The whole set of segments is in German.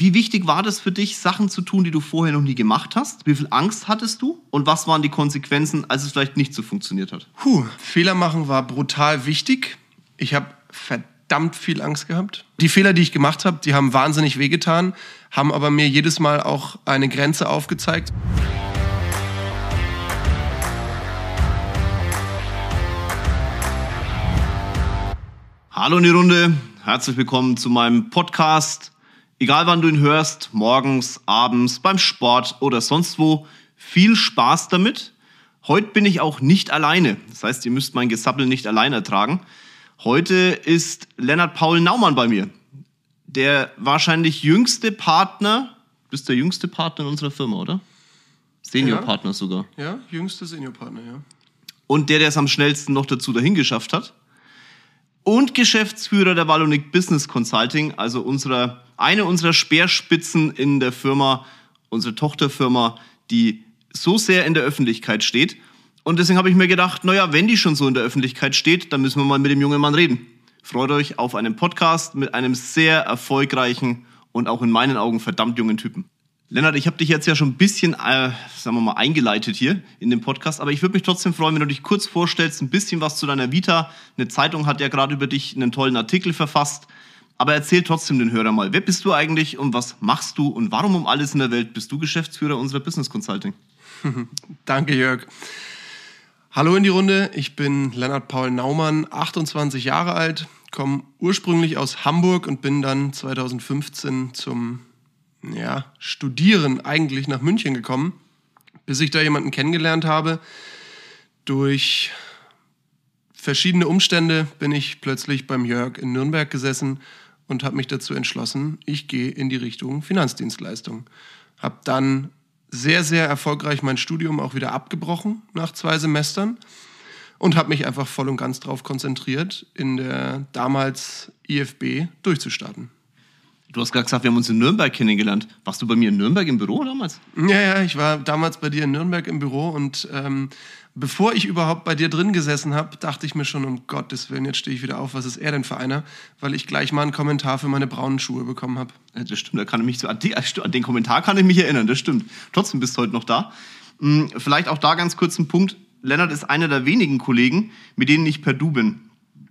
Wie wichtig war das für dich, Sachen zu tun, die du vorher noch nie gemacht hast? Wie viel Angst hattest du? Und was waren die Konsequenzen, als es vielleicht nicht so funktioniert hat? Puh, Fehler machen war brutal wichtig. Ich habe verdammt viel Angst gehabt. Die Fehler, die ich gemacht habe, die haben wahnsinnig wehgetan, haben aber mir jedes Mal auch eine Grenze aufgezeigt. Hallo in die Runde, herzlich willkommen zu meinem Podcast. Egal wann du ihn hörst, morgens, abends, beim Sport oder sonst wo, viel Spaß damit. Heute bin ich auch nicht alleine. Das heißt, ihr müsst mein Gesappel nicht allein ertragen. Heute ist Lennart Paul Naumann bei mir. Der wahrscheinlich jüngste Partner, du bist der jüngste Partner in unserer Firma, oder? Seniorpartner ja. sogar. Ja, jüngste Seniorpartner, ja. Und der, der es am schnellsten noch dazu dahin geschafft hat und Geschäftsführer der Wallonik Business Consulting, also unserer, eine unserer Speerspitzen in der Firma, unsere Tochterfirma, die so sehr in der Öffentlichkeit steht. Und deswegen habe ich mir gedacht, naja, wenn die schon so in der Öffentlichkeit steht, dann müssen wir mal mit dem jungen Mann reden. Freut euch auf einen Podcast mit einem sehr erfolgreichen und auch in meinen Augen verdammt jungen Typen. Lennart, ich habe dich jetzt ja schon ein bisschen, äh, sagen wir mal, eingeleitet hier in dem Podcast, aber ich würde mich trotzdem freuen, wenn du dich kurz vorstellst, ein bisschen was zu deiner Vita. Eine Zeitung hat ja gerade über dich einen tollen Artikel verfasst, aber erzähl trotzdem den Hörer mal, wer bist du eigentlich und was machst du und warum um alles in der Welt bist du Geschäftsführer unserer Business Consulting? Danke, Jörg. Hallo in die Runde, ich bin Lennart Paul Naumann, 28 Jahre alt, komme ursprünglich aus Hamburg und bin dann 2015 zum ja, Studieren eigentlich nach München gekommen, bis ich da jemanden kennengelernt habe. Durch verschiedene Umstände bin ich plötzlich beim Jörg in Nürnberg gesessen und habe mich dazu entschlossen, ich gehe in die Richtung Finanzdienstleistung. Habe dann sehr, sehr erfolgreich mein Studium auch wieder abgebrochen nach zwei Semestern und habe mich einfach voll und ganz darauf konzentriert, in der damals IFB durchzustarten. Du hast gerade gesagt, wir haben uns in Nürnberg kennengelernt. Warst du bei mir in Nürnberg im Büro damals? Ja, ja, ich war damals bei dir in Nürnberg im Büro und ähm, bevor ich überhaupt bei dir drin gesessen habe, dachte ich mir schon, um Gottes Willen, jetzt stehe ich wieder auf, was ist er denn für einer? Weil ich gleich mal einen Kommentar für meine braunen Schuhe bekommen habe. Ja, das stimmt, da kann ich mich so, an, die, an den Kommentar kann ich mich erinnern, das stimmt. Trotzdem bist du heute noch da. Hm, vielleicht auch da ganz kurz ein Punkt. Lennart ist einer der wenigen Kollegen, mit denen ich per Du bin.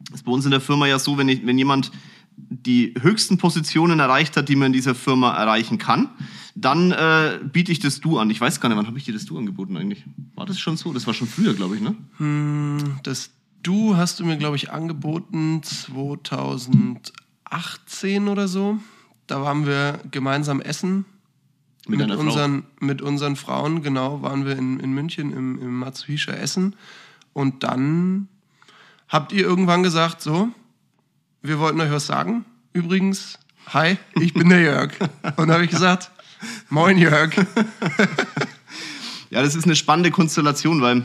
Das ist bei uns in der Firma ja so, wenn, ich, wenn jemand die höchsten Positionen erreicht hat, die man in dieser Firma erreichen kann, dann äh, biete ich das Du an. Ich weiß gar nicht, wann habe ich dir das Du angeboten eigentlich? War das schon so? Das war schon früher, glaube ich, ne? Hm, das Du hast du mir, glaube ich, angeboten 2018 oder so. Da waren wir gemeinsam essen. Mit, mit unseren, mit unseren Frauen, genau, waren wir in, in München im, im Matsuhisha Essen. Und dann habt ihr irgendwann gesagt, so, wir wollten euch was sagen. Übrigens, hi, ich bin der Jörg. Und habe ich gesagt, moin Jörg. ja, das ist eine spannende Konstellation, weil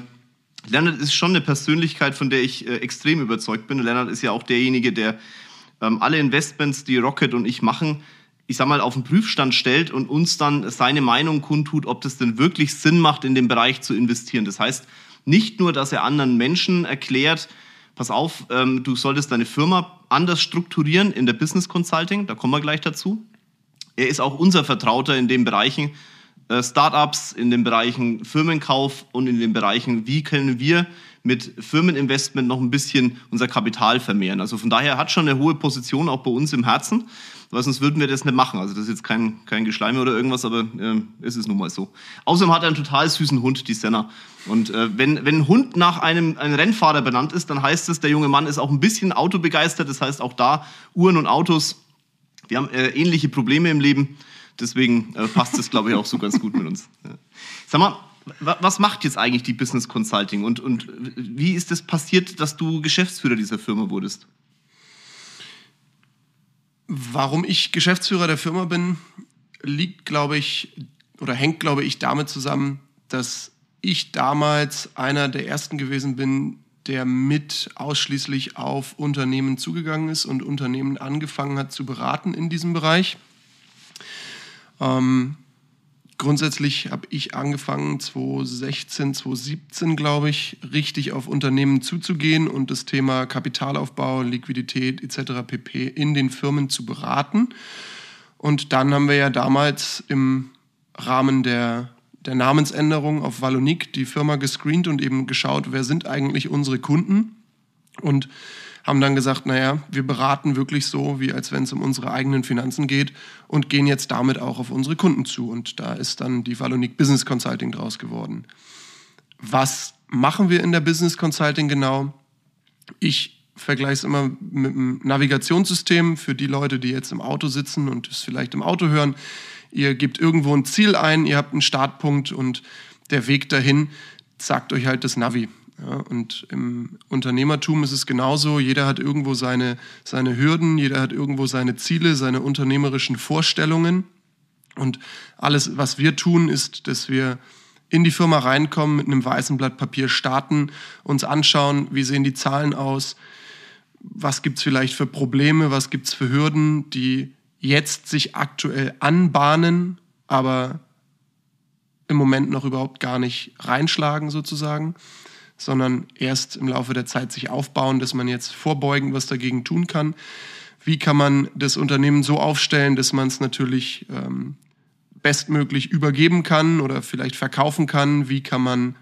Leonard ist schon eine Persönlichkeit, von der ich äh, extrem überzeugt bin. Leonard ist ja auch derjenige, der ähm, alle Investments, die Rocket und ich machen, ich sag mal, auf den Prüfstand stellt und uns dann seine Meinung kundtut, ob das denn wirklich Sinn macht, in den Bereich zu investieren. Das heißt, nicht nur, dass er anderen Menschen erklärt, pass auf, ähm, du solltest deine Firma anders strukturieren in der Business Consulting, da kommen wir gleich dazu. Er ist auch unser Vertrauter in den Bereichen äh, Startups, in den Bereichen Firmenkauf und in den Bereichen, wie können wir mit Firmeninvestment noch ein bisschen unser Kapital vermehren. Also von daher hat schon eine hohe Position auch bei uns im Herzen, weil sonst würden wir das nicht machen. Also das ist jetzt kein, kein Geschleime oder irgendwas, aber äh, es ist nun mal so. Außerdem hat er einen total süßen Hund, die Senna. Und äh, wenn, wenn ein Hund nach einem, einem Rennfahrer benannt ist, dann heißt es, der junge Mann ist auch ein bisschen autobegeistert. Das heißt auch da Uhren und Autos. Wir haben äh, ähnliche Probleme im Leben. Deswegen äh, passt es, glaube ich, auch so ganz gut mit uns. Ja. Sag mal, was macht jetzt eigentlich die Business Consulting und, und wie ist es das passiert, dass du Geschäftsführer dieser Firma wurdest? Warum ich Geschäftsführer der Firma bin, liegt, glaube ich, oder hängt, glaube ich, damit zusammen, dass ich damals einer der ersten gewesen bin, der mit ausschließlich auf Unternehmen zugegangen ist und Unternehmen angefangen hat zu beraten in diesem Bereich. Ähm, grundsätzlich habe ich angefangen, 2016, 2017, glaube ich, richtig auf Unternehmen zuzugehen und das Thema Kapitalaufbau, Liquidität etc. pp. in den Firmen zu beraten. Und dann haben wir ja damals im Rahmen der, der Namensänderung auf Valonik die Firma gescreent und eben geschaut, wer sind eigentlich unsere Kunden und haben dann gesagt, naja, wir beraten wirklich so, wie als wenn es um unsere eigenen Finanzen geht und gehen jetzt damit auch auf unsere Kunden zu. Und da ist dann die Valonik Business Consulting draus geworden. Was machen wir in der Business Consulting genau? Ich vergleiche es immer mit einem Navigationssystem für die Leute, die jetzt im Auto sitzen und es vielleicht im Auto hören. Ihr gebt irgendwo ein Ziel ein, ihr habt einen Startpunkt und der Weg dahin sagt euch halt das Navi. Ja, und im Unternehmertum ist es genauso. Jeder hat irgendwo seine, seine Hürden, jeder hat irgendwo seine Ziele, seine unternehmerischen Vorstellungen. Und alles, was wir tun, ist, dass wir in die Firma reinkommen, mit einem weißen Blatt Papier starten, uns anschauen, wie sehen die Zahlen aus, was gibt es vielleicht für Probleme, was gibt es für Hürden, die jetzt sich aktuell anbahnen, aber im Moment noch überhaupt gar nicht reinschlagen sozusagen, sondern erst im Laufe der Zeit sich aufbauen, dass man jetzt vorbeugend was dagegen tun kann. Wie kann man das Unternehmen so aufstellen, dass man es natürlich ähm, bestmöglich übergeben kann oder vielleicht verkaufen kann? Wie kann man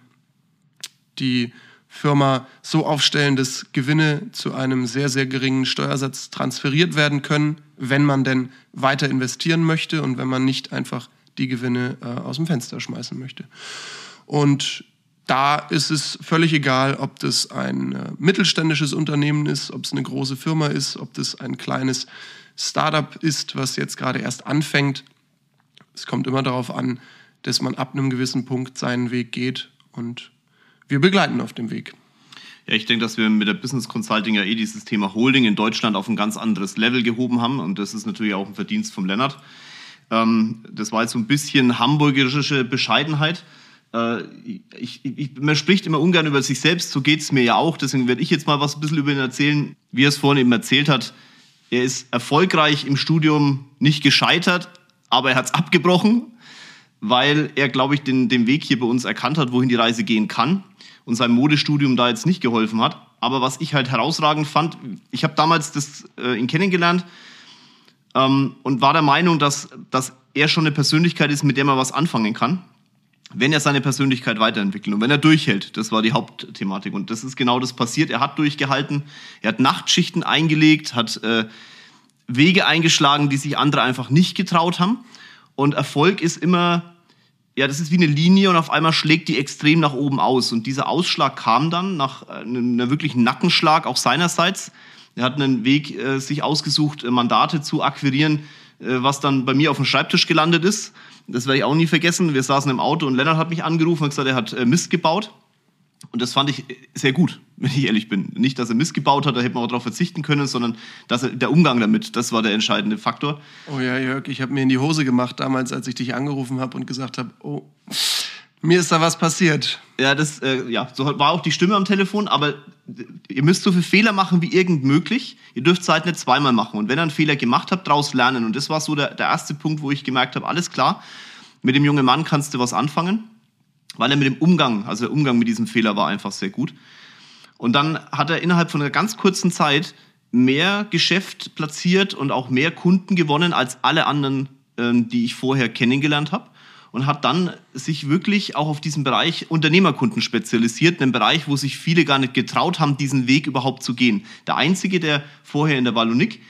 die Firma so aufstellen, dass Gewinne zu einem sehr, sehr geringen Steuersatz transferiert werden können, wenn man denn weiter investieren möchte und wenn man nicht einfach die Gewinne äh, aus dem Fenster schmeißen möchte. Und da ist es völlig egal, ob das ein äh, mittelständisches Unternehmen ist, ob es eine große Firma ist, ob das ein kleines Startup ist, was jetzt gerade erst anfängt. Es kommt immer darauf an, dass man ab einem gewissen Punkt seinen Weg geht und wir begleiten auf dem Weg. Ja, ich denke, dass wir mit der Business Consulting ja eh dieses Thema Holding in Deutschland auf ein ganz anderes Level gehoben haben. Und das ist natürlich auch ein Verdienst vom Lennart. Ähm, das war jetzt so ein bisschen hamburgerische Bescheidenheit. Äh, ich, ich, man spricht immer ungern über sich selbst, so geht es mir ja auch. Deswegen werde ich jetzt mal was ein bisschen über ihn erzählen. Wie er es vorhin eben erzählt hat, er ist erfolgreich im Studium nicht gescheitert, aber er hat es abgebrochen, weil er, glaube ich, den, den Weg hier bei uns erkannt hat, wohin die Reise gehen kann und sein Modestudium da jetzt nicht geholfen hat. Aber was ich halt herausragend fand, ich habe damals das, äh, ihn kennengelernt ähm, und war der Meinung, dass, dass er schon eine Persönlichkeit ist, mit der man was anfangen kann, wenn er seine Persönlichkeit weiterentwickelt und wenn er durchhält. Das war die Hauptthematik. Und das ist genau das passiert. Er hat durchgehalten, er hat Nachtschichten eingelegt, hat äh, Wege eingeschlagen, die sich andere einfach nicht getraut haben. Und Erfolg ist immer ja, das ist wie eine Linie und auf einmal schlägt die extrem nach oben aus. Und dieser Ausschlag kam dann nach äh, einem wirklichen Nackenschlag, auch seinerseits. Er hat einen Weg äh, sich ausgesucht, äh, Mandate zu akquirieren, äh, was dann bei mir auf dem Schreibtisch gelandet ist. Das werde ich auch nie vergessen. Wir saßen im Auto und Lennart hat mich angerufen und gesagt, er hat äh, Mist gebaut. Und das fand ich sehr gut, wenn ich ehrlich bin. Nicht, dass er missgebaut hat, da hätte man auch darauf verzichten können, sondern dass er, der Umgang damit, das war der entscheidende Faktor. Oh ja, Jörg, ich habe mir in die Hose gemacht damals, als ich dich angerufen habe und gesagt habe, oh, mir ist da was passiert. Ja, das äh, ja, so war auch die Stimme am Telefon, aber ihr müsst so viele Fehler machen wie irgend möglich. Ihr dürft es halt nicht zweimal machen. Und wenn ihr einen Fehler gemacht habt, daraus lernen. Und das war so der, der erste Punkt, wo ich gemerkt habe, alles klar, mit dem jungen Mann kannst du was anfangen weil er mit dem Umgang, also der Umgang mit diesem Fehler war einfach sehr gut. Und dann hat er innerhalb von einer ganz kurzen Zeit mehr Geschäft platziert und auch mehr Kunden gewonnen als alle anderen, ähm, die ich vorher kennengelernt habe. Und hat dann sich wirklich auch auf diesen Bereich Unternehmerkunden spezialisiert, einen Bereich, wo sich viele gar nicht getraut haben, diesen Weg überhaupt zu gehen. Der einzige, der vorher in der Wallonik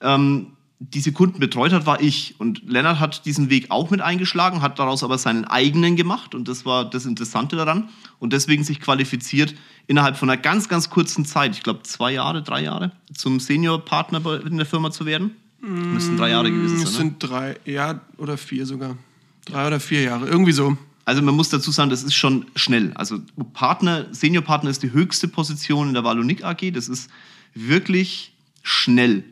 ähm, diese Kunden betreut hat, war ich. Und Lennart hat diesen Weg auch mit eingeschlagen, hat daraus aber seinen eigenen gemacht. Und das war das Interessante daran. Und deswegen sich qualifiziert, innerhalb von einer ganz, ganz kurzen Zeit, ich glaube zwei Jahre, drei Jahre, zum Senior-Partner in der Firma zu werden. Mm, müssen drei Jahre gewesen sein. Es ne? sind drei, ja, oder vier sogar. Drei oder vier Jahre, irgendwie so. Also man muss dazu sagen, das ist schon schnell. Also Partner, Senior-Partner ist die höchste Position in der Wallonik AG. Das ist wirklich schnell.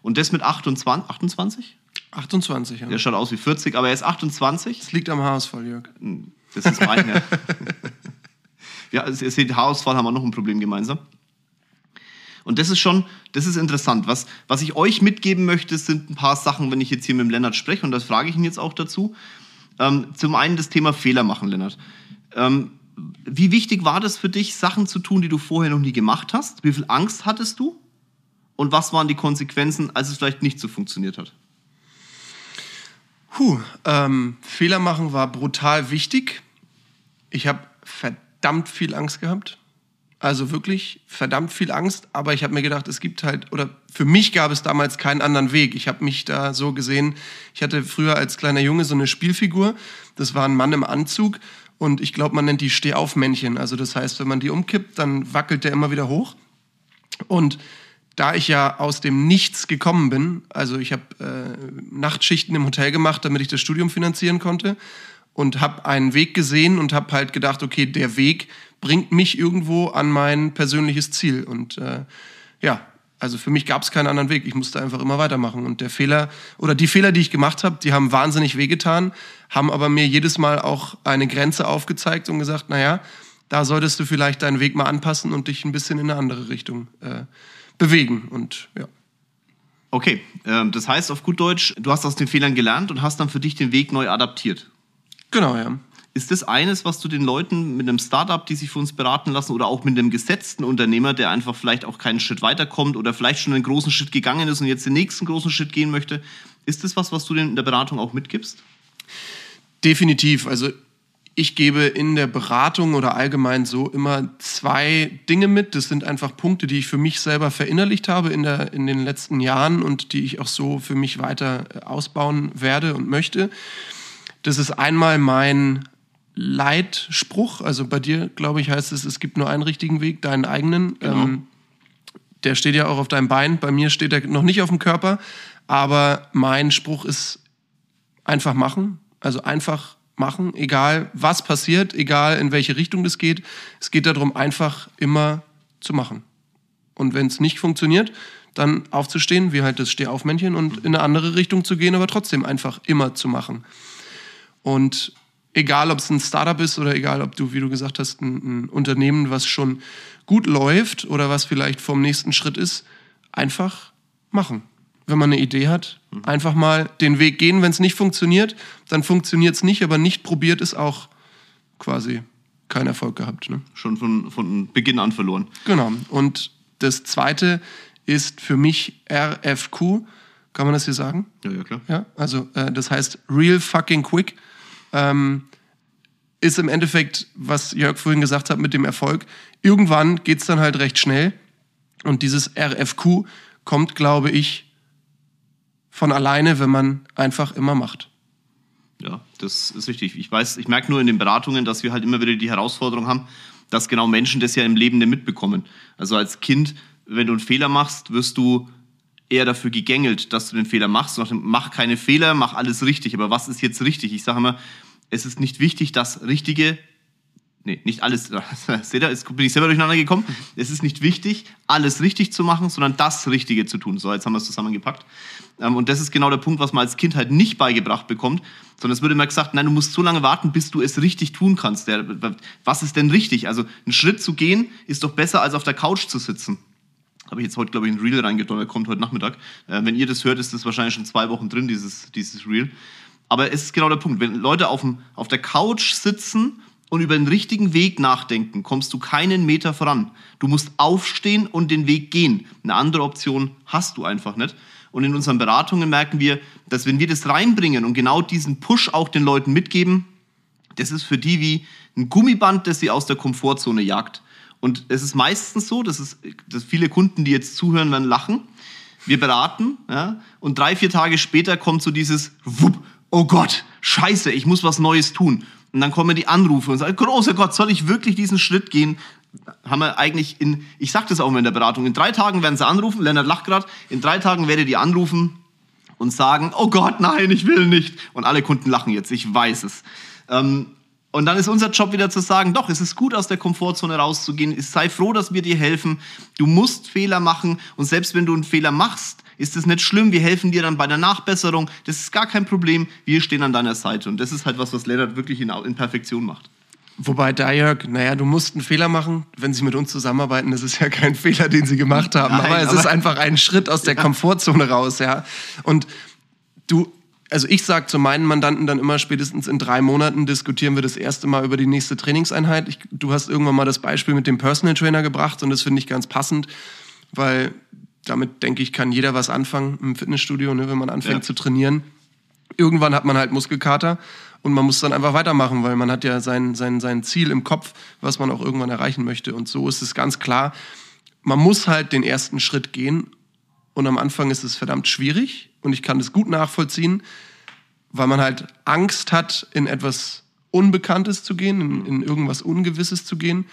Und das mit 28? 28? 28, ja. Der schaut aus wie 40, aber er ist 28. Das liegt am Haarausfall, Jörg. Hm, das ist mein, ja. ja, also ihr seht, Haarausfall haben wir noch ein Problem gemeinsam. Und das ist schon, das ist interessant. Was, was ich euch mitgeben möchte, sind ein paar Sachen, wenn ich jetzt hier mit dem Lennart spreche, und das frage ich ihn jetzt auch dazu. Ähm, zum einen das Thema Fehler machen, Lennart. Ähm, wie wichtig war das für dich, Sachen zu tun, die du vorher noch nie gemacht hast? Wie viel Angst hattest du? und was waren die Konsequenzen, als es vielleicht nicht so funktioniert hat? Puh, ähm, Fehler machen war brutal wichtig. Ich habe verdammt viel Angst gehabt. Also wirklich verdammt viel Angst. Aber ich habe mir gedacht, es gibt halt, oder für mich gab es damals keinen anderen Weg. Ich habe mich da so gesehen, ich hatte früher als kleiner Junge so eine Spielfigur. Das war ein Mann im Anzug. Und ich glaube, man nennt die Stehaufmännchen. Also das heißt, wenn man die umkippt, dann wackelt der immer wieder hoch. Und da ich ja aus dem Nichts gekommen bin, also ich habe äh, Nachtschichten im Hotel gemacht, damit ich das Studium finanzieren konnte und habe einen Weg gesehen und habe halt gedacht, okay, der Weg bringt mich irgendwo an mein persönliches Ziel. Und äh, ja, also für mich gab es keinen anderen Weg. Ich musste einfach immer weitermachen. Und der Fehler oder die Fehler, die ich gemacht habe, die haben wahnsinnig wehgetan, haben aber mir jedes Mal auch eine Grenze aufgezeigt und gesagt, naja, da solltest du vielleicht deinen Weg mal anpassen und dich ein bisschen in eine andere Richtung äh, bewegen. Und ja. Okay, ähm, das heißt auf gut Deutsch, du hast aus den Fehlern gelernt und hast dann für dich den Weg neu adaptiert. Genau, ja. Ist das eines, was du den Leuten mit einem Startup, die sich für uns beraten lassen, oder auch mit einem gesetzten Unternehmer, der einfach vielleicht auch keinen Schritt weiterkommt oder vielleicht schon einen großen Schritt gegangen ist und jetzt den nächsten großen Schritt gehen möchte, ist das was, was du denen in der Beratung auch mitgibst? Definitiv. Also ich gebe in der Beratung oder allgemein so immer zwei Dinge mit. Das sind einfach Punkte, die ich für mich selber verinnerlicht habe in, der, in den letzten Jahren und die ich auch so für mich weiter ausbauen werde und möchte. Das ist einmal mein Leitspruch. Also bei dir, glaube ich, heißt es, es gibt nur einen richtigen Weg, deinen eigenen. Genau. Ähm, der steht ja auch auf deinem Bein. Bei mir steht er noch nicht auf dem Körper. Aber mein Spruch ist einfach machen. Also einfach machen, egal was passiert, egal in welche Richtung das geht. Es geht darum, einfach immer zu machen. Und wenn es nicht funktioniert, dann aufzustehen, wie halt das Stehaufmännchen und in eine andere Richtung zu gehen, aber trotzdem einfach immer zu machen. Und egal, ob es ein Startup ist oder egal, ob du, wie du gesagt hast, ein, ein Unternehmen, was schon gut läuft oder was vielleicht vom nächsten Schritt ist, einfach machen wenn man eine Idee hat. Einfach mal den Weg gehen. Wenn es nicht funktioniert, dann funktioniert es nicht, aber nicht probiert ist auch quasi kein Erfolg gehabt. Ne? Schon von, von Beginn an verloren. Genau. Und das zweite ist für mich RFQ. Kann man das hier sagen? Ja, ja, klar. Ja, also äh, das heißt Real Fucking Quick. Ähm, ist im Endeffekt, was Jörg vorhin gesagt hat mit dem Erfolg. Irgendwann geht es dann halt recht schnell. Und dieses RFQ kommt, glaube ich, von alleine, wenn man einfach immer macht. Ja, das ist richtig. Ich weiß, ich merke nur in den Beratungen, dass wir halt immer wieder die Herausforderung haben, dass genau Menschen das ja im Leben mitbekommen. Also als Kind, wenn du einen Fehler machst, wirst du eher dafür gegängelt, dass du den Fehler machst. Mach keine Fehler, mach alles richtig. Aber was ist jetzt richtig? Ich sage immer, es ist nicht wichtig, das Richtige nee, nicht alles, seht ihr, jetzt bin ich selber durcheinander gekommen. Es ist nicht wichtig, alles richtig zu machen, sondern das Richtige zu tun. So, jetzt haben wir es zusammengepackt. Ähm, und das ist genau der Punkt, was man als Kind halt nicht beigebracht bekommt, sondern es wird immer gesagt, nein, du musst so lange warten, bis du es richtig tun kannst. was ist denn richtig? Also, einen Schritt zu gehen, ist doch besser, als auf der Couch zu sitzen. Habe ich jetzt heute, glaube ich, ein Reel reingedonnert, kommt heute Nachmittag. Äh, wenn ihr das hört, ist das wahrscheinlich schon zwei Wochen drin, dieses, dieses Reel. Aber es ist genau der Punkt. Wenn Leute auf, dem, auf der Couch sitzen und über den richtigen Weg nachdenken, kommst du keinen Meter voran. Du musst aufstehen und den Weg gehen. Eine andere Option hast du einfach nicht. Und in unseren Beratungen merken wir, dass wenn wir das reinbringen und genau diesen Push auch den Leuten mitgeben, das ist für die wie ein Gummiband, das sie aus der Komfortzone jagt. Und es ist meistens so, dass, es, dass viele Kunden, die jetzt zuhören, werden lachen. Wir beraten ja, und drei, vier Tage später kommt so dieses Wupp, oh Gott, scheiße, ich muss was Neues tun. Und dann kommen die Anrufe und sagen, großer Gott, soll ich wirklich diesen Schritt gehen? Haben wir eigentlich in, ich sag das auch immer in der Beratung, in drei Tagen werden sie anrufen, Lennart lacht gerade, in drei Tagen werdet ihr anrufen und sagen, oh Gott, nein, ich will nicht. Und alle Kunden lachen jetzt, ich weiß es. Ähm, und dann ist unser Job wieder zu sagen, doch, es ist gut, aus der Komfortzone rauszugehen. Sei froh, dass wir dir helfen. Du musst Fehler machen. Und selbst wenn du einen Fehler machst, ist es nicht schlimm. Wir helfen dir dann bei der Nachbesserung. Das ist gar kein Problem. Wir stehen an deiner Seite. Und das ist halt was, was Lennart wirklich in, in Perfektion macht. Wobei da, Jörg, naja, du musst einen Fehler machen. Wenn sie mit uns zusammenarbeiten, das ist ja kein Fehler, den sie gemacht haben. Nein, aber es aber ist einfach ein Schritt aus der ja. Komfortzone raus, ja. Und du, also ich sage zu meinen Mandanten dann immer, spätestens in drei Monaten diskutieren wir das erste Mal über die nächste Trainingseinheit. Ich, du hast irgendwann mal das Beispiel mit dem Personal Trainer gebracht und das finde ich ganz passend, weil damit, denke ich, kann jeder was anfangen im Fitnessstudio, ne, wenn man anfängt ja. zu trainieren. irgendwann hat man halt Muskelkater und man muss dann einfach weitermachen, weil man hat ja sein, sein, sein Ziel im Kopf, was man auch irgendwann erreichen möchte. Und so ist es ganz klar, man muss halt den ersten Schritt gehen und am Anfang ist es verdammt schwierig und ich kann es gut nachvollziehen, weil man halt Angst hat, in etwas Unbekanntes zu gehen, in, in irgendwas Ungewisses zu gehen.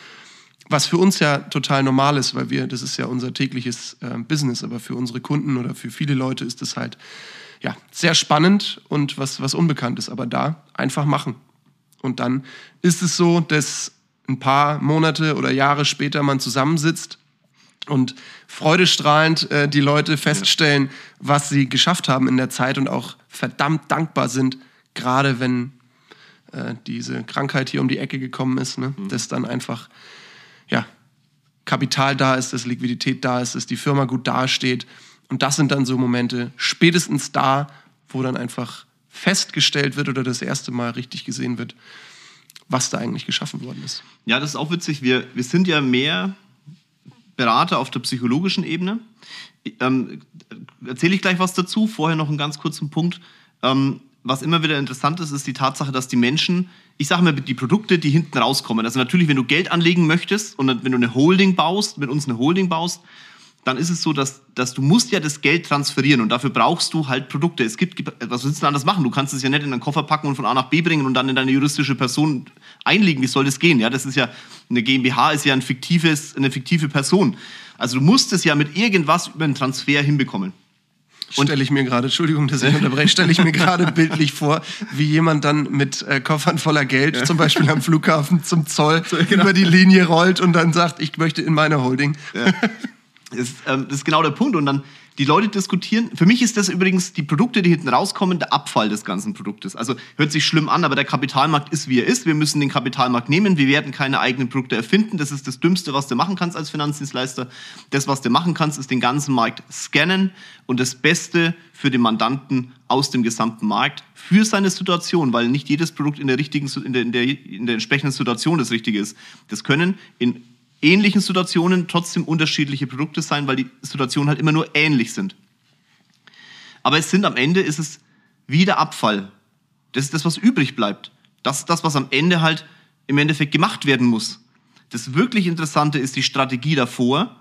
Was für uns ja total normal ist, weil wir, das ist ja unser tägliches äh, Business, aber für unsere Kunden oder für viele Leute ist es halt ja, sehr spannend und was, was Unbekanntes. Aber da einfach machen. Und dann ist es so, dass ein paar Monate oder Jahre später man zusammensitzt und freudestrahlend äh, die Leute feststellen, was sie geschafft haben in der Zeit und auch verdammt dankbar sind, gerade wenn äh, diese Krankheit hier um die Ecke gekommen ist, ne? Mhm. dass dann einfach ja, Kapital da ist, dass Liquidität da ist, dass die Firma gut dasteht. Und das sind dann so Momente, spätestens da, wo dann einfach festgestellt wird oder das erste Mal richtig gesehen wird, was da eigentlich geschaffen worden ist. Ja, das ist auch witzig. Wir, wir sind ja mehr Berater auf der psychologischen Ebene. Ähm, Erzähle ich gleich was dazu. Vorher noch einen ganz kurzen Punkt. Ähm, was immer wieder interessant ist, ist die Tatsache, dass die Menschen, ich sage mal, die Produkte, die hinten rauskommen. Also natürlich, wenn du Geld anlegen möchtest und wenn du eine Holding baust, mit uns eine Holding baust, dann ist es so, dass, dass du musst ja das Geld transferieren und dafür brauchst du halt Produkte. Es gibt, was willst du denn anders machen? Du kannst es ja nicht in einen Koffer packen und von A nach B bringen und dann in deine juristische Person einlegen. Wie soll das gehen? Ja, das ist ja, eine GmbH ist ja ein fiktives, eine fiktive Person. Also du musst es ja mit irgendwas über einen Transfer hinbekommen. Stelle ich mir gerade, Entschuldigung, dass ich unterbreche, stelle ich mir gerade bildlich vor, wie jemand dann mit äh, Koffern voller Geld, ja. zum Beispiel am Flughafen zum Zoll, so, genau. über die Linie rollt und dann sagt, ich möchte in meine Holding. Ja. Das, ähm, das ist genau der Punkt. Und dann die Leute diskutieren. Für mich ist das übrigens die Produkte, die hinten rauskommen, der Abfall des ganzen Produktes. Also hört sich schlimm an, aber der Kapitalmarkt ist, wie er ist. Wir müssen den Kapitalmarkt nehmen. Wir werden keine eigenen Produkte erfinden. Das ist das Dümmste, was du machen kannst als Finanzdienstleister. Das, was du machen kannst, ist den ganzen Markt scannen und das Beste für den Mandanten aus dem gesamten Markt für seine Situation, weil nicht jedes Produkt in der richtigen, in der, in der, in der entsprechenden Situation das Richtige ist. Das können in ähnlichen Situationen trotzdem unterschiedliche Produkte sein, weil die Situationen halt immer nur ähnlich sind. Aber es sind am Ende ist es wieder Abfall. Das ist das, was übrig bleibt. Das ist das, was am Ende halt im Endeffekt gemacht werden muss. Das wirklich Interessante ist die Strategie davor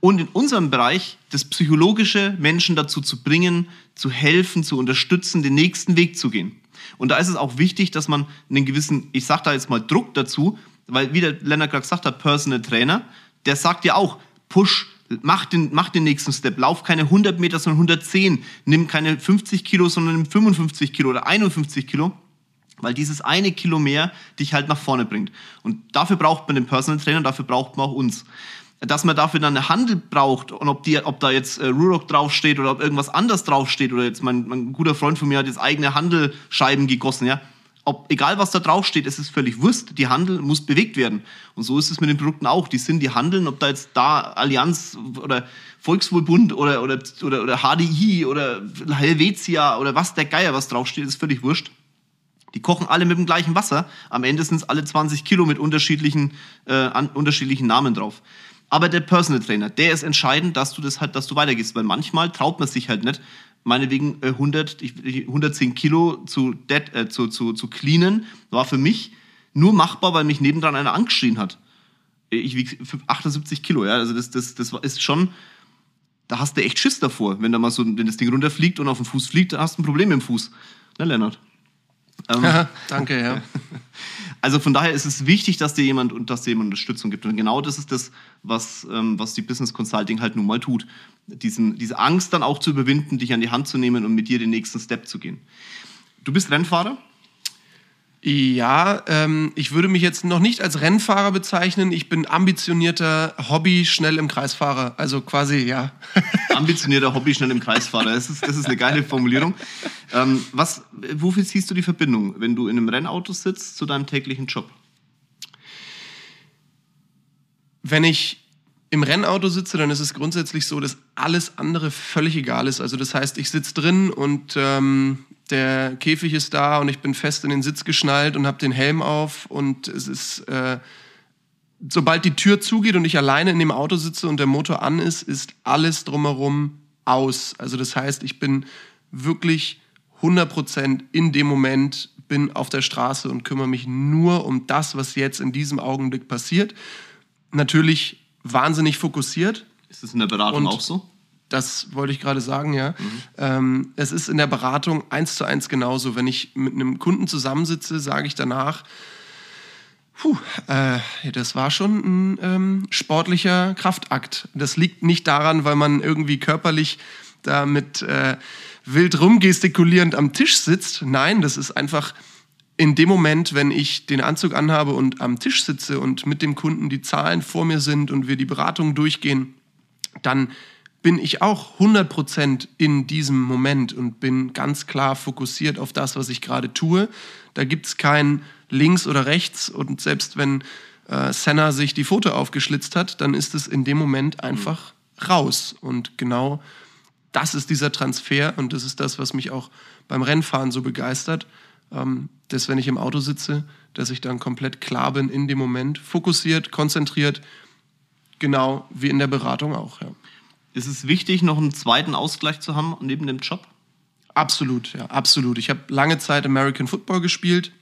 und in unserem Bereich das psychologische Menschen dazu zu bringen, zu helfen, zu unterstützen, den nächsten Weg zu gehen. Und da ist es auch wichtig, dass man einen gewissen, ich sage da jetzt mal Druck dazu, weil wie der Lennart gerade gesagt hat, Personal Trainer, der sagt ja auch, push, mach den, mach den nächsten Step, lauf keine 100 Meter, sondern 110, nimm keine 50 Kilo, sondern nimm 55 Kilo oder 51 Kilo, weil dieses eine Kilo mehr dich halt nach vorne bringt. Und dafür braucht man den Personal Trainer, dafür braucht man auch uns. Dass man dafür dann eine Handel braucht und ob, die, ob da jetzt äh, Rurock draufsteht oder ob irgendwas anders draufsteht oder jetzt mein, mein guter Freund von mir hat jetzt eigene Handelscheiben gegossen, ja, ob, egal was da draufsteht, es ist völlig Wurst. Die Handel muss bewegt werden. Und so ist es mit den Produkten auch. Die sind, die handeln, ob da jetzt da Allianz oder Volkswohlbund oder, oder, oder, oder HDI oder Helvetia oder was der Geier was draufsteht, ist völlig wurscht. Die kochen alle mit dem gleichen Wasser. Am Ende sind es alle 20 Kilo mit unterschiedlichen, äh, an, unterschiedlichen Namen drauf. Aber der Personal Trainer, der ist entscheidend, dass du das halt, dass du weitergehst, weil manchmal traut man sich halt nicht, meinetwegen 100, äh, 110 Kilo zu, dead, äh, zu, zu, zu cleanen, war für mich nur machbar, weil mich nebendran einer angeschrien hat. Ich wiege 78 Kilo, ja, also das, das, das ist schon, da hast du echt Schiss davor, wenn da mal so, wenn das Ding runterfliegt und auf den Fuß fliegt, dann hast du ein Problem im Fuß. Ne, Lennart? Ähm, Danke, ja. Also von daher ist es wichtig, dass dir jemand und dass dir jemand Unterstützung gibt. Und genau das ist das, was, ähm, was die Business Consulting halt nun mal tut. Diesen, diese Angst dann auch zu überwinden, dich an die Hand zu nehmen und mit dir den nächsten Step zu gehen. Du bist Rennfahrer? Ja, ähm, ich würde mich jetzt noch nicht als Rennfahrer bezeichnen. Ich bin ambitionierter Hobby schnell im Kreisfahrer. Also quasi, ja. ambitionierter Hobby schnell im Kreisfahrer. Das ist, das ist eine geile Formulierung. Ähm, was, wofür siehst du die Verbindung, wenn du in einem Rennauto sitzt, zu deinem täglichen Job? Wenn ich im Rennauto sitze, dann ist es grundsätzlich so, dass alles andere völlig egal ist. Also das heißt, ich sitze drin und ähm, der Käfig ist da und ich bin fest in den Sitz geschnallt und habe den Helm auf und es ist, äh, sobald die Tür zugeht und ich alleine in dem Auto sitze und der Motor an ist, ist alles drumherum aus. Also das heißt, ich bin wirklich 100% in dem Moment, bin auf der Straße und kümmere mich nur um das, was jetzt in diesem Augenblick passiert. Natürlich wahnsinnig fokussiert. Ist das in der Beratung auch so? Das wollte ich gerade sagen, ja. Mhm. Ähm, es ist in der Beratung eins zu eins genauso. Wenn ich mit einem Kunden zusammensitze, sage ich danach, puh, äh, das war schon ein ähm, sportlicher Kraftakt. Das liegt nicht daran, weil man irgendwie körperlich da mit äh, wild rumgestikulierend am Tisch sitzt. Nein, das ist einfach in dem Moment, wenn ich den Anzug anhabe und am Tisch sitze und mit dem Kunden die Zahlen vor mir sind und wir die Beratung durchgehen, dann bin ich auch 100% in diesem Moment und bin ganz klar fokussiert auf das, was ich gerade tue. Da gibt es kein links oder rechts und selbst wenn äh, Senna sich die Foto aufgeschlitzt hat, dann ist es in dem Moment einfach raus. Und genau das ist dieser Transfer und das ist das, was mich auch beim Rennfahren so begeistert, ähm, dass wenn ich im Auto sitze, dass ich dann komplett klar bin in dem Moment, fokussiert, konzentriert, genau wie in der Beratung auch. Ja. Ist es wichtig, noch einen zweiten Ausgleich zu haben neben dem Job? Absolut, ja, absolut. Ich habe lange Zeit American Football gespielt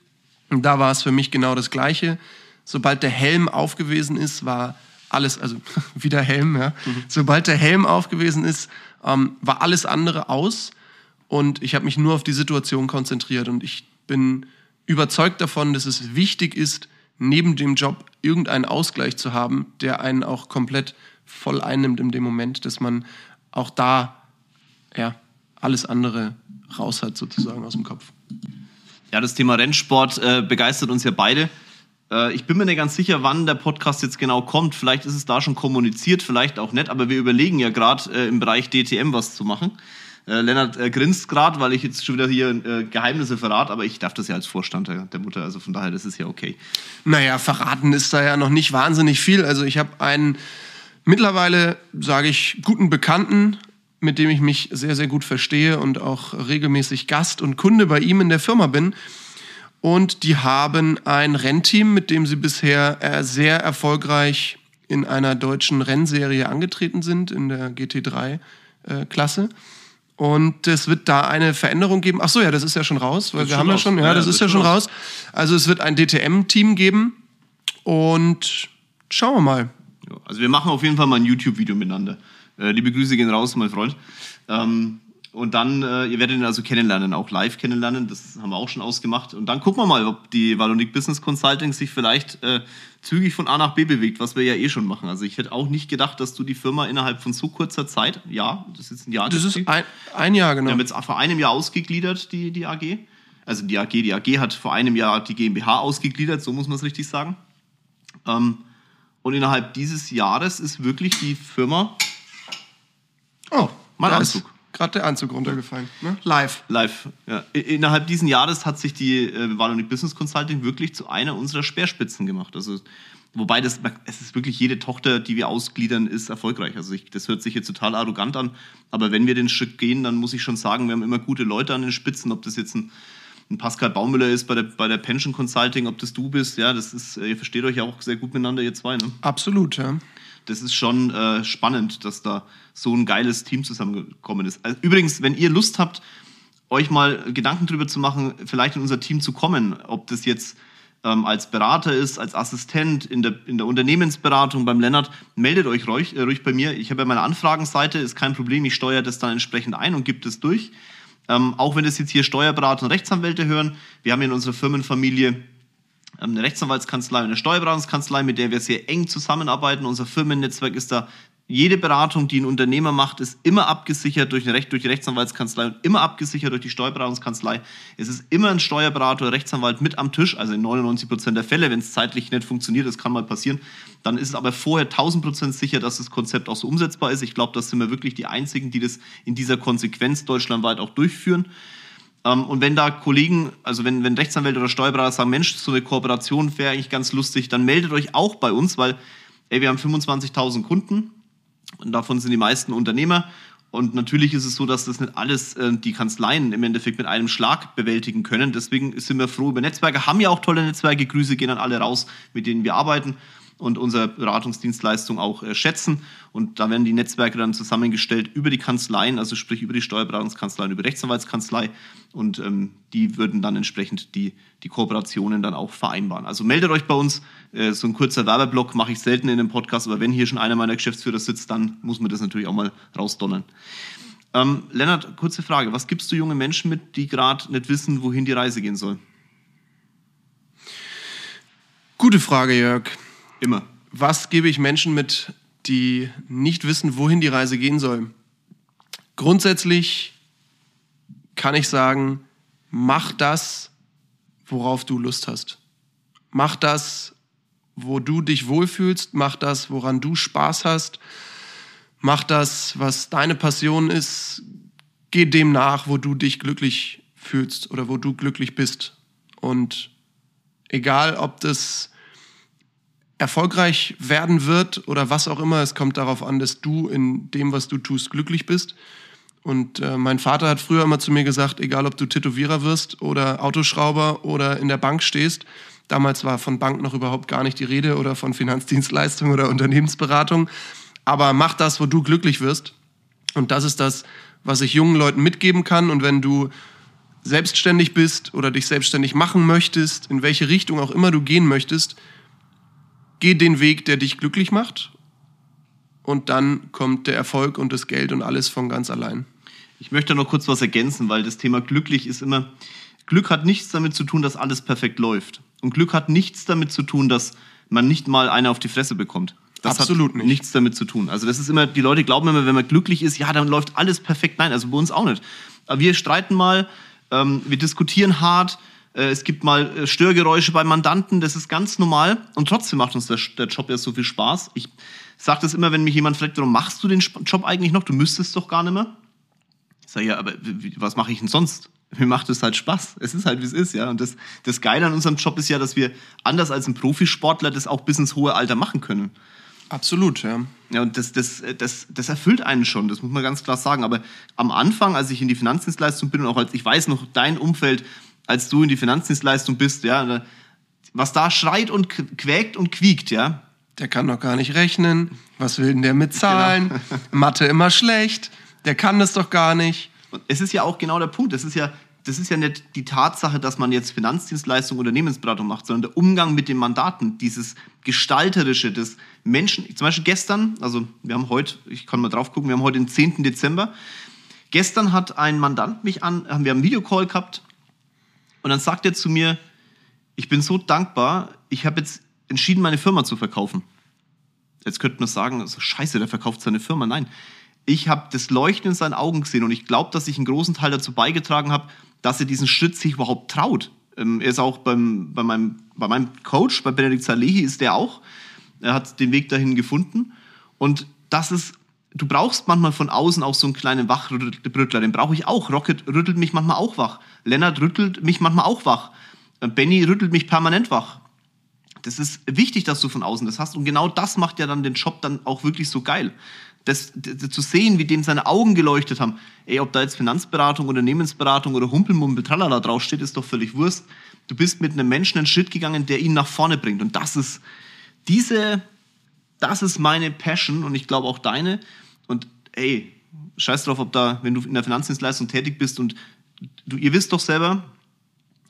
und da war es für mich genau das Gleiche. Sobald der Helm aufgewesen ist, war alles, also wieder Helm, ja. Mhm. Sobald der Helm aufgewesen ist, ähm, war alles andere aus und ich habe mich nur auf die Situation konzentriert und ich bin überzeugt davon, dass es wichtig ist, neben dem Job irgendeinen Ausgleich zu haben, der einen auch komplett voll einnimmt in dem Moment, dass man auch da ja, alles andere raus hat sozusagen aus dem Kopf. Ja, das Thema Rennsport äh, begeistert uns ja beide. Äh, ich bin mir nicht ganz sicher, wann der Podcast jetzt genau kommt. Vielleicht ist es da schon kommuniziert, vielleicht auch nicht, aber wir überlegen ja gerade äh, im Bereich DTM was zu machen. Äh, Lennart äh, grinst gerade, weil ich jetzt schon wieder hier äh, Geheimnisse verrate, aber ich darf das ja als Vorstand der, der, Mutter, also von daher, das ist ja okay. Naja, verraten ist da ja noch nicht wahnsinnig viel. Also ich habe einen mittlerweile, sage ich, guten Bekannten, mit dem ich mich sehr, sehr gut verstehe und auch regelmäßig Gast und Kunde bei ihm in der Firma bin. Und die haben ein Rennteam, mit dem sie bisher äh, sehr erfolgreich in einer deutschen Rennserie angetreten sind, in der GT3-Klasse. Äh, und es wird da eine Veränderung geben. Ach so, ja, das ist ja schon raus, weil wir haben ja schon, ja, das ja, ist ja schon raus. Also es wird ein DTM-Team geben und schauen wir mal. Also wir machen auf jeden Fall mal ein YouTube-Video miteinander. Äh, liebe Grüße gehen raus, mein Freund. Ähm, und dann, äh, ihr werdet ihn also kennenlernen, auch live kennenlernen. Das haben wir auch schon ausgemacht. Und dann gucken wir mal, ob die Valonic Business Consulting sich vielleicht äh, zügig von A nach B bewegt, was wir ja eh schon machen. Also ich hätte auch nicht gedacht, dass du die Firma innerhalb von so kurzer Zeit, ja, das ist ein Jahr. Das ist ein, ein Jahr, genau. Wir haben jetzt vor einem Jahr ausgegliedert, die, die AG. Also die AG, die AG hat vor einem Jahr die GmbH ausgegliedert, so muss man es richtig sagen. Ähm, und innerhalb dieses Jahres ist wirklich die Firma. Oh, mein Anzug gerade der Anzug runtergefallen. Ne? Live. Live, ja. Innerhalb dieses Jahres hat sich die äh, Business Consulting wirklich zu einer unserer Speerspitzen gemacht. Also, wobei das, es ist wirklich jede Tochter, die wir ausgliedern, ist erfolgreich. Also ich, das hört sich jetzt total arrogant an, aber wenn wir den Schritt gehen, dann muss ich schon sagen, wir haben immer gute Leute an den Spitzen, ob das jetzt ein ein Pascal Baumüller ist bei der, bei der Pension Consulting, ob das du bist, ja, das ist, ihr versteht euch ja auch sehr gut miteinander, ihr zwei, ne? Absolut, ja das ist schon äh, spannend, dass da so ein geiles Team zusammengekommen ist. Also, übrigens, wenn ihr Lust habt, euch mal Gedanken darüber zu machen, vielleicht in unser Team zu kommen, ob das jetzt ähm, als Berater ist, als Assistent in der, in der Unternehmensberatung beim Lennart, meldet euch ruhig, äh, ruhig bei mir. Ich habe ja meine Anfragenseite, ist kein Problem, ich steuere das dann entsprechend ein und gebe das durch. Ähm, auch wenn das jetzt hier Steuerberater und Rechtsanwälte hören, wir haben in unserer Firmenfamilie ähm, eine Rechtsanwaltskanzlei und eine Steuerberatungskanzlei, mit der wir sehr eng zusammenarbeiten. Unser Firmennetzwerk ist da jede Beratung, die ein Unternehmer macht, ist immer abgesichert durch, eine durch die Rechtsanwaltskanzlei und immer abgesichert durch die Steuerberatungskanzlei. Es ist immer ein Steuerberater oder Rechtsanwalt mit am Tisch, also in 99 Prozent der Fälle, wenn es zeitlich nicht funktioniert, das kann mal passieren, dann ist es aber vorher 1000 Prozent sicher, dass das Konzept auch so umsetzbar ist. Ich glaube, das sind wir wirklich die Einzigen, die das in dieser Konsequenz deutschlandweit auch durchführen. Ähm, und wenn da Kollegen, also wenn, wenn Rechtsanwälte oder Steuerberater sagen, Mensch, so eine Kooperation wäre eigentlich ganz lustig, dann meldet euch auch bei uns, weil ey, wir haben 25.000 Kunden und davon sind die meisten Unternehmer. Und natürlich ist es so, dass das nicht alles äh, die Kanzleien im Endeffekt mit einem Schlag bewältigen können. Deswegen sind wir froh über Netzwerke, haben ja auch tolle Netzwerke. Grüße gehen an alle raus, mit denen wir arbeiten. Und unsere Beratungsdienstleistung auch äh, schätzen. Und da werden die Netzwerke dann zusammengestellt über die Kanzleien, also sprich über die Steuerberatungskanzleien, über die Rechtsanwaltskanzlei. Und ähm, die würden dann entsprechend die, die Kooperationen dann auch vereinbaren. Also meldet euch bei uns. Äh, so ein kurzer Werbeblock mache ich selten in dem Podcast, aber wenn hier schon einer meiner Geschäftsführer sitzt, dann muss man das natürlich auch mal rausdonnern. Ähm, Lennart, kurze Frage. Was gibst du junge Menschen mit, die gerade nicht wissen, wohin die Reise gehen soll? Gute Frage, Jörg. Immer. Was gebe ich Menschen mit, die nicht wissen, wohin die Reise gehen soll? Grundsätzlich kann ich sagen, mach das, worauf du Lust hast. Mach das, wo du dich wohlfühlst, mach das, woran du Spaß hast, mach das, was deine Passion ist, geh dem nach, wo du dich glücklich fühlst oder wo du glücklich bist. Und egal, ob das erfolgreich werden wird oder was auch immer, es kommt darauf an, dass du in dem, was du tust, glücklich bist. Und äh, mein Vater hat früher immer zu mir gesagt, egal ob du Tätowierer wirst oder Autoschrauber oder in der Bank stehst, damals war von Bank noch überhaupt gar nicht die Rede oder von Finanzdienstleistung oder Unternehmensberatung, aber mach das, wo du glücklich wirst. Und das ist das, was ich jungen Leuten mitgeben kann. Und wenn du selbstständig bist oder dich selbstständig machen möchtest, in welche Richtung auch immer du gehen möchtest, geh den Weg, der dich glücklich macht. Und dann kommt der Erfolg und das Geld und alles von ganz allein. Ich möchte noch kurz was ergänzen, weil das Thema glücklich ist immer, Glück hat nichts damit zu tun, dass alles perfekt läuft. Und Glück hat nichts damit zu tun, dass man nicht mal eine auf die Fresse bekommt. Das Absolut hat nicht. nichts damit zu tun. Also das ist immer, die Leute glauben immer, wenn man glücklich ist, ja, dann läuft alles perfekt. Nein, also bei uns auch nicht. Aber wir streiten mal, ähm, wir diskutieren hart, es gibt mal äh, Störgeräusche bei Mandanten, das ist ganz normal und trotzdem macht uns der, der Job ja so viel Spaß. Ich sage das immer, wenn mich jemand fragt, warum machst du den Job eigentlich noch? Du müsstest doch gar nicht mehr. Ich sage, ja, aber was mache ich denn sonst? Mir macht es halt Spaß. Es ist halt, wie es ist, ja. Und das, das Geile an unserem Job ist ja, dass wir anders als ein Profisportler das auch bis ins hohe Alter machen können. Absolut, ja. Ja, und das, das, das, das erfüllt einen schon, das muss man ganz klar sagen. Aber am Anfang, als ich in die Finanzdienstleistung bin und auch als ich weiß noch, dein Umfeld, als du in die Finanzdienstleistung bist, ja, was da schreit und quäkt und quiekt, ja. Der kann doch gar nicht rechnen. Was will denn der mit Zahlen? Genau. Mathe immer schlecht. Der kann das doch gar nicht. Und es ist ja auch genau der Punkt. Das ist ja, das ist ja nicht die Tatsache, dass man jetzt Finanzdienstleistung, Unternehmensberatung macht, sondern der Umgang mit den Mandaten, dieses Gestalterische des Menschen. Zum Beispiel gestern, also wir haben heute, ich kann mal drauf gucken, wir haben heute den 10. Dezember. Gestern hat ein Mandant mich an, haben wir einen Videocall gehabt und dann sagt er zu mir, ich bin so dankbar, ich habe jetzt entschieden, meine Firma zu verkaufen. Jetzt könnte man sagen, also scheiße, der verkauft seine Firma. Nein, ich habe das Leuchten in seinen Augen gesehen und ich glaube, dass ich einen großen Teil dazu beigetragen habe, dass er diesen Schritt sich überhaupt traut. Ähm, er ist auch beim, bei, meinem, bei meinem Coach, bei Benedikt Salehi ist der auch. Er hat den Weg dahin gefunden. Und das ist, du brauchst manchmal von außen auch so einen kleinen Wachrüttler. Den brauche ich auch. Rocket rüttelt mich manchmal auch wach. Lennart rüttelt mich manchmal auch wach. Äh, Benny rüttelt mich permanent wach. Das ist wichtig, dass du von außen das hast. Und genau das macht ja dann den Job dann auch wirklich so geil das, das, zu sehen, wie dem seine Augen geleuchtet haben. Ey, ob da jetzt Finanzberatung, Unternehmensberatung oder Humpelmumpel, tralala draufsteht, ist doch völlig Wurst. Du bist mit einem Menschen einen Schritt gegangen, der ihn nach vorne bringt. Und das ist diese, das ist meine Passion und ich glaube auch deine. Und ey, scheiß drauf, ob da, wenn du in der Finanzdienstleistung tätig bist und du, ihr wisst doch selber,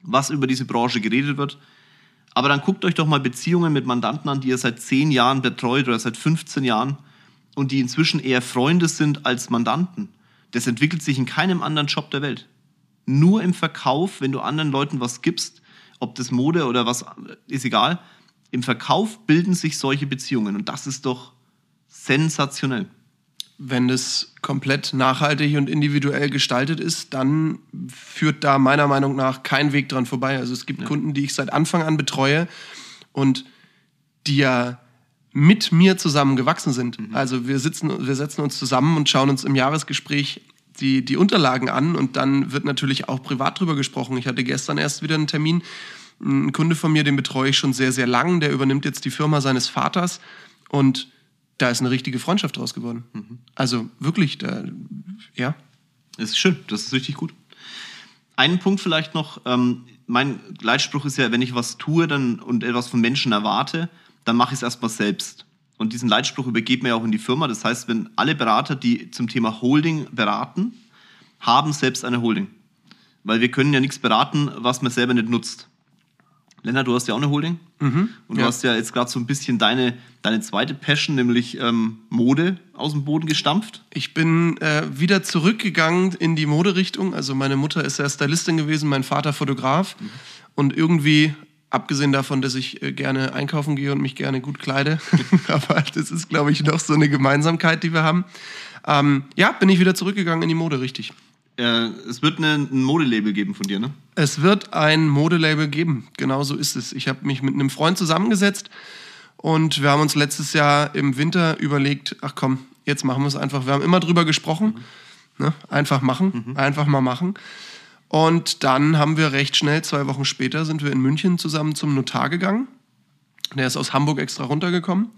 was über diese Branche geredet wird. Aber dann guckt euch doch mal Beziehungen mit Mandanten an, die ihr seit zehn Jahren betreut oder seit 15 Jahren und die inzwischen eher Freunde sind als Mandanten. Das entwickelt sich in keinem anderen Job der Welt. Nur im Verkauf, wenn du anderen Leuten was gibst, ob das Mode oder was, ist egal. Im Verkauf bilden sich solche Beziehungen und das ist doch sensationell. Wenn das komplett nachhaltig und individuell gestaltet ist, dann führt da meiner Meinung nach kein Weg dran vorbei. Also es gibt ja. Kunden, die ich seit Anfang an betreue und die ja mit mir zusammen gewachsen sind. Mhm. Also wir sitzen, wir setzen uns zusammen und schauen uns im Jahresgespräch die, die Unterlagen an und dann wird natürlich auch privat drüber gesprochen. Ich hatte gestern erst wieder einen Termin. Ein Kunde von mir, den betreue ich schon sehr, sehr lang, der übernimmt jetzt die Firma seines Vaters und da ist eine richtige Freundschaft draus geworden. Mhm. Also wirklich, da, ja. Das ist schön, das ist richtig gut. Einen Punkt vielleicht noch, ähm, mein Leitspruch ist ja, wenn ich was tue dann, und etwas von Menschen erwarte, dann mache ich es erstmal selbst. Und diesen Leitspruch übergeben wir ja auch in die Firma. Das heißt, wenn alle Berater, die zum Thema Holding beraten, haben selbst eine Holding. Weil wir können ja nichts beraten, was man selber nicht nutzt. Lennart, du hast ja auch eine Holding. Mhm, und du ja. hast ja jetzt gerade so ein bisschen deine, deine zweite Passion, nämlich ähm, Mode, aus dem Boden gestampft. Ich bin äh, wieder zurückgegangen in die Moderichtung. Also meine Mutter ist ja Stylistin gewesen, mein Vater Fotograf. Mhm. Und irgendwie Abgesehen davon, dass ich äh, gerne einkaufen gehe und mich gerne gut kleide. Aber das ist, glaube ich, noch so eine Gemeinsamkeit, die wir haben. Ähm, ja, bin ich wieder zurückgegangen in die Mode, richtig. Äh, es wird eine, ein Modelabel geben von dir, ne? Es wird ein Modelabel geben, genau so ist es. Ich habe mich mit einem Freund zusammengesetzt und wir haben uns letztes Jahr im Winter überlegt, ach komm, jetzt machen wir es einfach. Wir haben immer drüber gesprochen, mhm. ne? einfach machen, mhm. einfach mal machen. Und dann haben wir recht schnell, zwei Wochen später, sind wir in München zusammen zum Notar gegangen. Der ist aus Hamburg extra runtergekommen.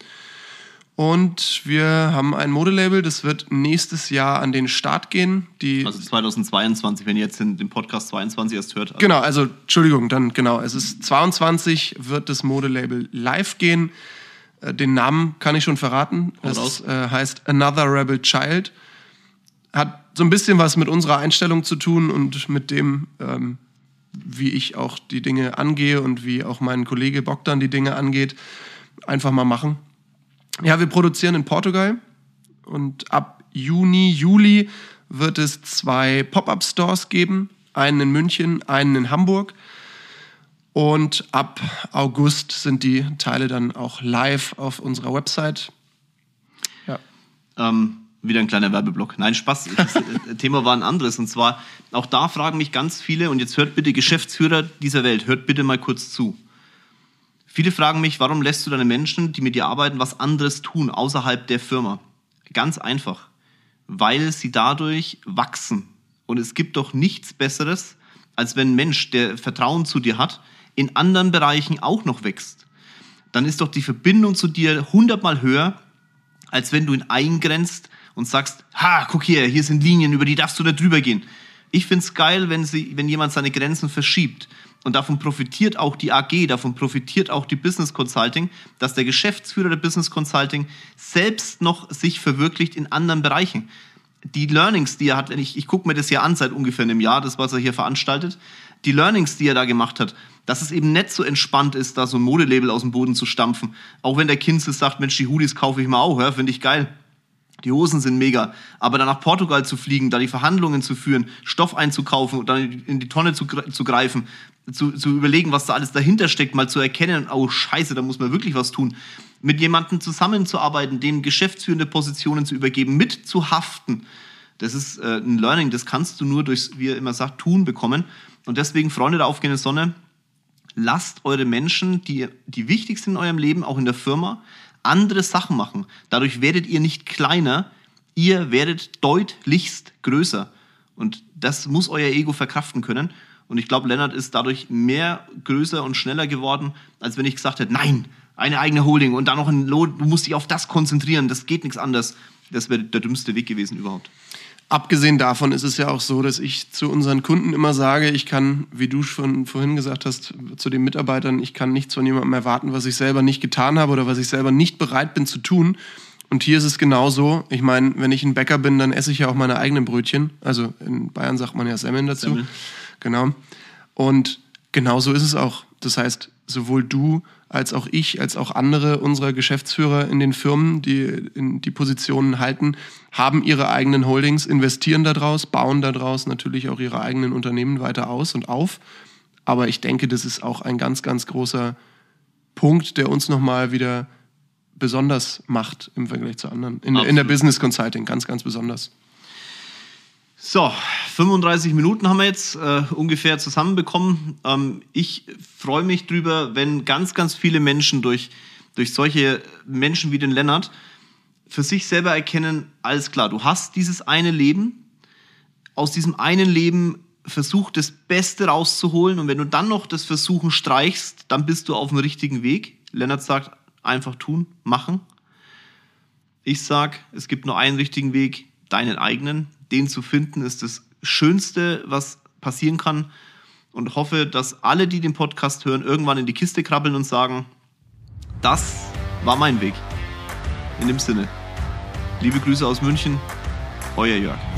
Und wir haben ein Modelabel, das wird nächstes Jahr an den Start gehen. Die also 2022, wenn ihr jetzt den, Podcast 22 erst hört. Also genau, also Entschuldigung, dann genau. Es ist 22 wird das Modelabel live gehen. Äh, den Namen kann ich schon verraten. Es äh, heißt Another Rebel Child. Hat so ein bisschen was mit unserer Einstellung zu tun und mit dem, ähm, wie ich auch die Dinge angehe und wie auch mein Kollege Bogdan die Dinge angeht. Einfach mal machen. Ja, wir produzieren in Portugal und ab Juni, Juli wird es zwei Pop-up-Stores geben. Einen in München, einen in Hamburg. Und ab August sind die Teile dann auch live auf unserer Website. Ja. Ähm, wieder ein kleiner Werbeblock. Nein, Spaß. Das äh, Thema war ein anderes. Und zwar, auch da fragen mich ganz viele, und jetzt hört bitte Geschäftsführer dieser Welt, hört bitte mal kurz zu. Viele fragen mich, warum lässt du deine Menschen, die mit dir arbeiten, was anderes tun außerhalb der Firma? Ganz einfach. Weil sie dadurch wachsen. Und es gibt doch nichts Besseres, als wenn ein Mensch, der Vertrauen zu dir hat, in anderen Bereichen auch noch wächst. Dann ist doch die Verbindung zu dir hundertmal höher, als wenn du ihn eingrenzt und sagst, ha, guck hier, hier sind Linien, über die darfst du da drüber gehen. Ich finde es geil, wenn, sie, wenn jemand seine Grenzen verschiebt. Und davon profitiert auch die AG, davon profitiert auch die Business Consulting, dass der Geschäftsführer der Business Consulting selbst noch sich verwirklicht in anderen Bereichen. Die Learnings, die er hat, ich, ich gucke mir das ja an seit ungefähr einem Jahr, das, was er hier veranstaltet, die Learnings, die er da gemacht hat, dass es eben nicht so entspannt ist, da so ein Modelabel aus dem Boden zu stampfen. Auch wenn der Kinzel sagt, Mensch, die Hoodies kaufe ich mal auch, ja, finde ich geil. Die Hosen sind mega. Aber dann nach Portugal zu fliegen, da die Verhandlungen zu führen, Stoff einzukaufen und dann in die Tonne zu, zu greifen, zu, zu überlegen, was da alles dahinter steckt, mal zu erkennen, oh Scheiße, da muss man wirklich was tun. Mit jemandem zusammenzuarbeiten, dem geschäftsführende Positionen zu übergeben, mit zu haften. Das ist äh, ein Learning, das kannst du nur durch, wie er immer sagt, tun bekommen. Und deswegen, Freunde der aufgehenden Sonne, lasst eure Menschen, die, die wichtig sind in eurem Leben, auch in der Firma, andere Sachen machen. Dadurch werdet ihr nicht kleiner, ihr werdet deutlichst größer. Und das muss euer Ego verkraften können. Und ich glaube, Lennart ist dadurch mehr größer und schneller geworden, als wenn ich gesagt hätte, nein, eine eigene Holding und dann noch ein Lohn, du musst dich auf das konzentrieren, das geht nichts anderes. Das wäre der dümmste Weg gewesen überhaupt. Abgesehen davon ist es ja auch so, dass ich zu unseren Kunden immer sage, ich kann, wie du schon vorhin gesagt hast, zu den Mitarbeitern, ich kann nichts von jemandem erwarten, was ich selber nicht getan habe oder was ich selber nicht bereit bin zu tun. Und hier ist es genauso. Ich meine, wenn ich ein Bäcker bin, dann esse ich ja auch meine eigenen Brötchen. Also in Bayern sagt man ja Semmeln dazu. Semmel. Genau. Und genauso ist es auch. Das heißt, sowohl du als auch ich, als auch andere unserer Geschäftsführer in den Firmen, die in die Positionen halten, haben ihre eigenen Holdings, investieren daraus, bauen daraus natürlich auch ihre eigenen Unternehmen weiter aus und auf. Aber ich denke, das ist auch ein ganz, ganz großer Punkt, der uns nochmal wieder besonders macht im Vergleich zu anderen. In, in der Business Consulting, ganz, ganz besonders. So, 35 Minuten haben wir jetzt äh, ungefähr zusammenbekommen. Ähm, ich freue mich drüber, wenn ganz, ganz viele Menschen durch, durch solche Menschen wie den Lennart für sich selber erkennen, alles klar, du hast dieses eine Leben, aus diesem einen Leben versuch das Beste rauszuholen und wenn du dann noch das Versuchen streichst, dann bist du auf dem richtigen Weg. Lennart sagt, einfach tun, machen. Ich sage, es gibt nur einen richtigen Weg, deinen eigenen den zu finden, ist das Schönste, was passieren kann. Und hoffe, dass alle, die den Podcast hören, irgendwann in die Kiste krabbeln und sagen, das war mein Weg. In dem Sinne. Liebe Grüße aus München, euer Jörg.